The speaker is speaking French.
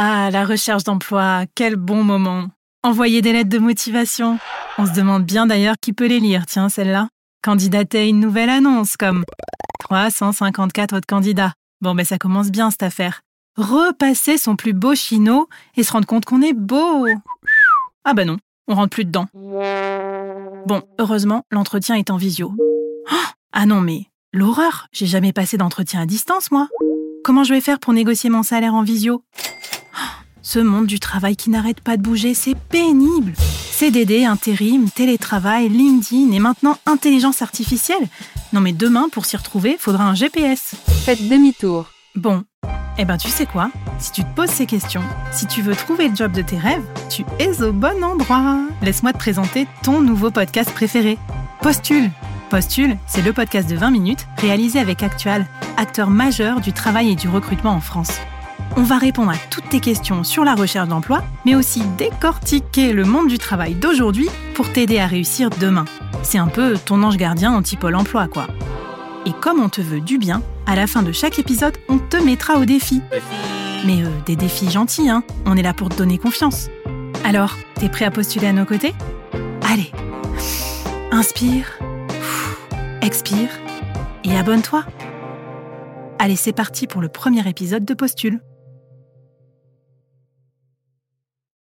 Ah, la recherche d'emploi, quel bon moment. Envoyer des lettres de motivation. On se demande bien d'ailleurs qui peut les lire, tiens, celle-là. Candidater une nouvelle annonce, comme 354 autres candidats. Bon, ben ça commence bien cette affaire. Repasser son plus beau chino et se rendre compte qu'on est beau. Ah bah non, on rentre plus dedans. Bon, heureusement, l'entretien est en visio. Oh ah non, mais l'horreur, j'ai jamais passé d'entretien à distance, moi. Comment je vais faire pour négocier mon salaire en visio? Ce monde du travail qui n'arrête pas de bouger, c'est pénible. CDD, intérim, télétravail, LinkedIn et maintenant intelligence artificielle. Non mais demain, pour s'y retrouver, faudra un GPS. Faites demi-tour. Bon, eh ben tu sais quoi? Si tu te poses ces questions, si tu veux trouver le job de tes rêves, tu es au bon endroit. Laisse-moi te présenter ton nouveau podcast préféré. Postule Postule, c'est le podcast de 20 minutes réalisé avec Actual, acteur majeur du travail et du recrutement en France. On va répondre à toutes tes questions sur la recherche d'emploi, mais aussi décortiquer le monde du travail d'aujourd'hui pour t'aider à réussir demain. C'est un peu ton ange gardien anti-pôle emploi, quoi. Et comme on te veut du bien, à la fin de chaque épisode, on te mettra au défi. Mais euh, des défis gentils, hein On est là pour te donner confiance. Alors, t'es prêt à postuler à nos côtés? Allez, inspire, expire et abonne-toi. Allez, c'est parti pour le premier épisode de Postule.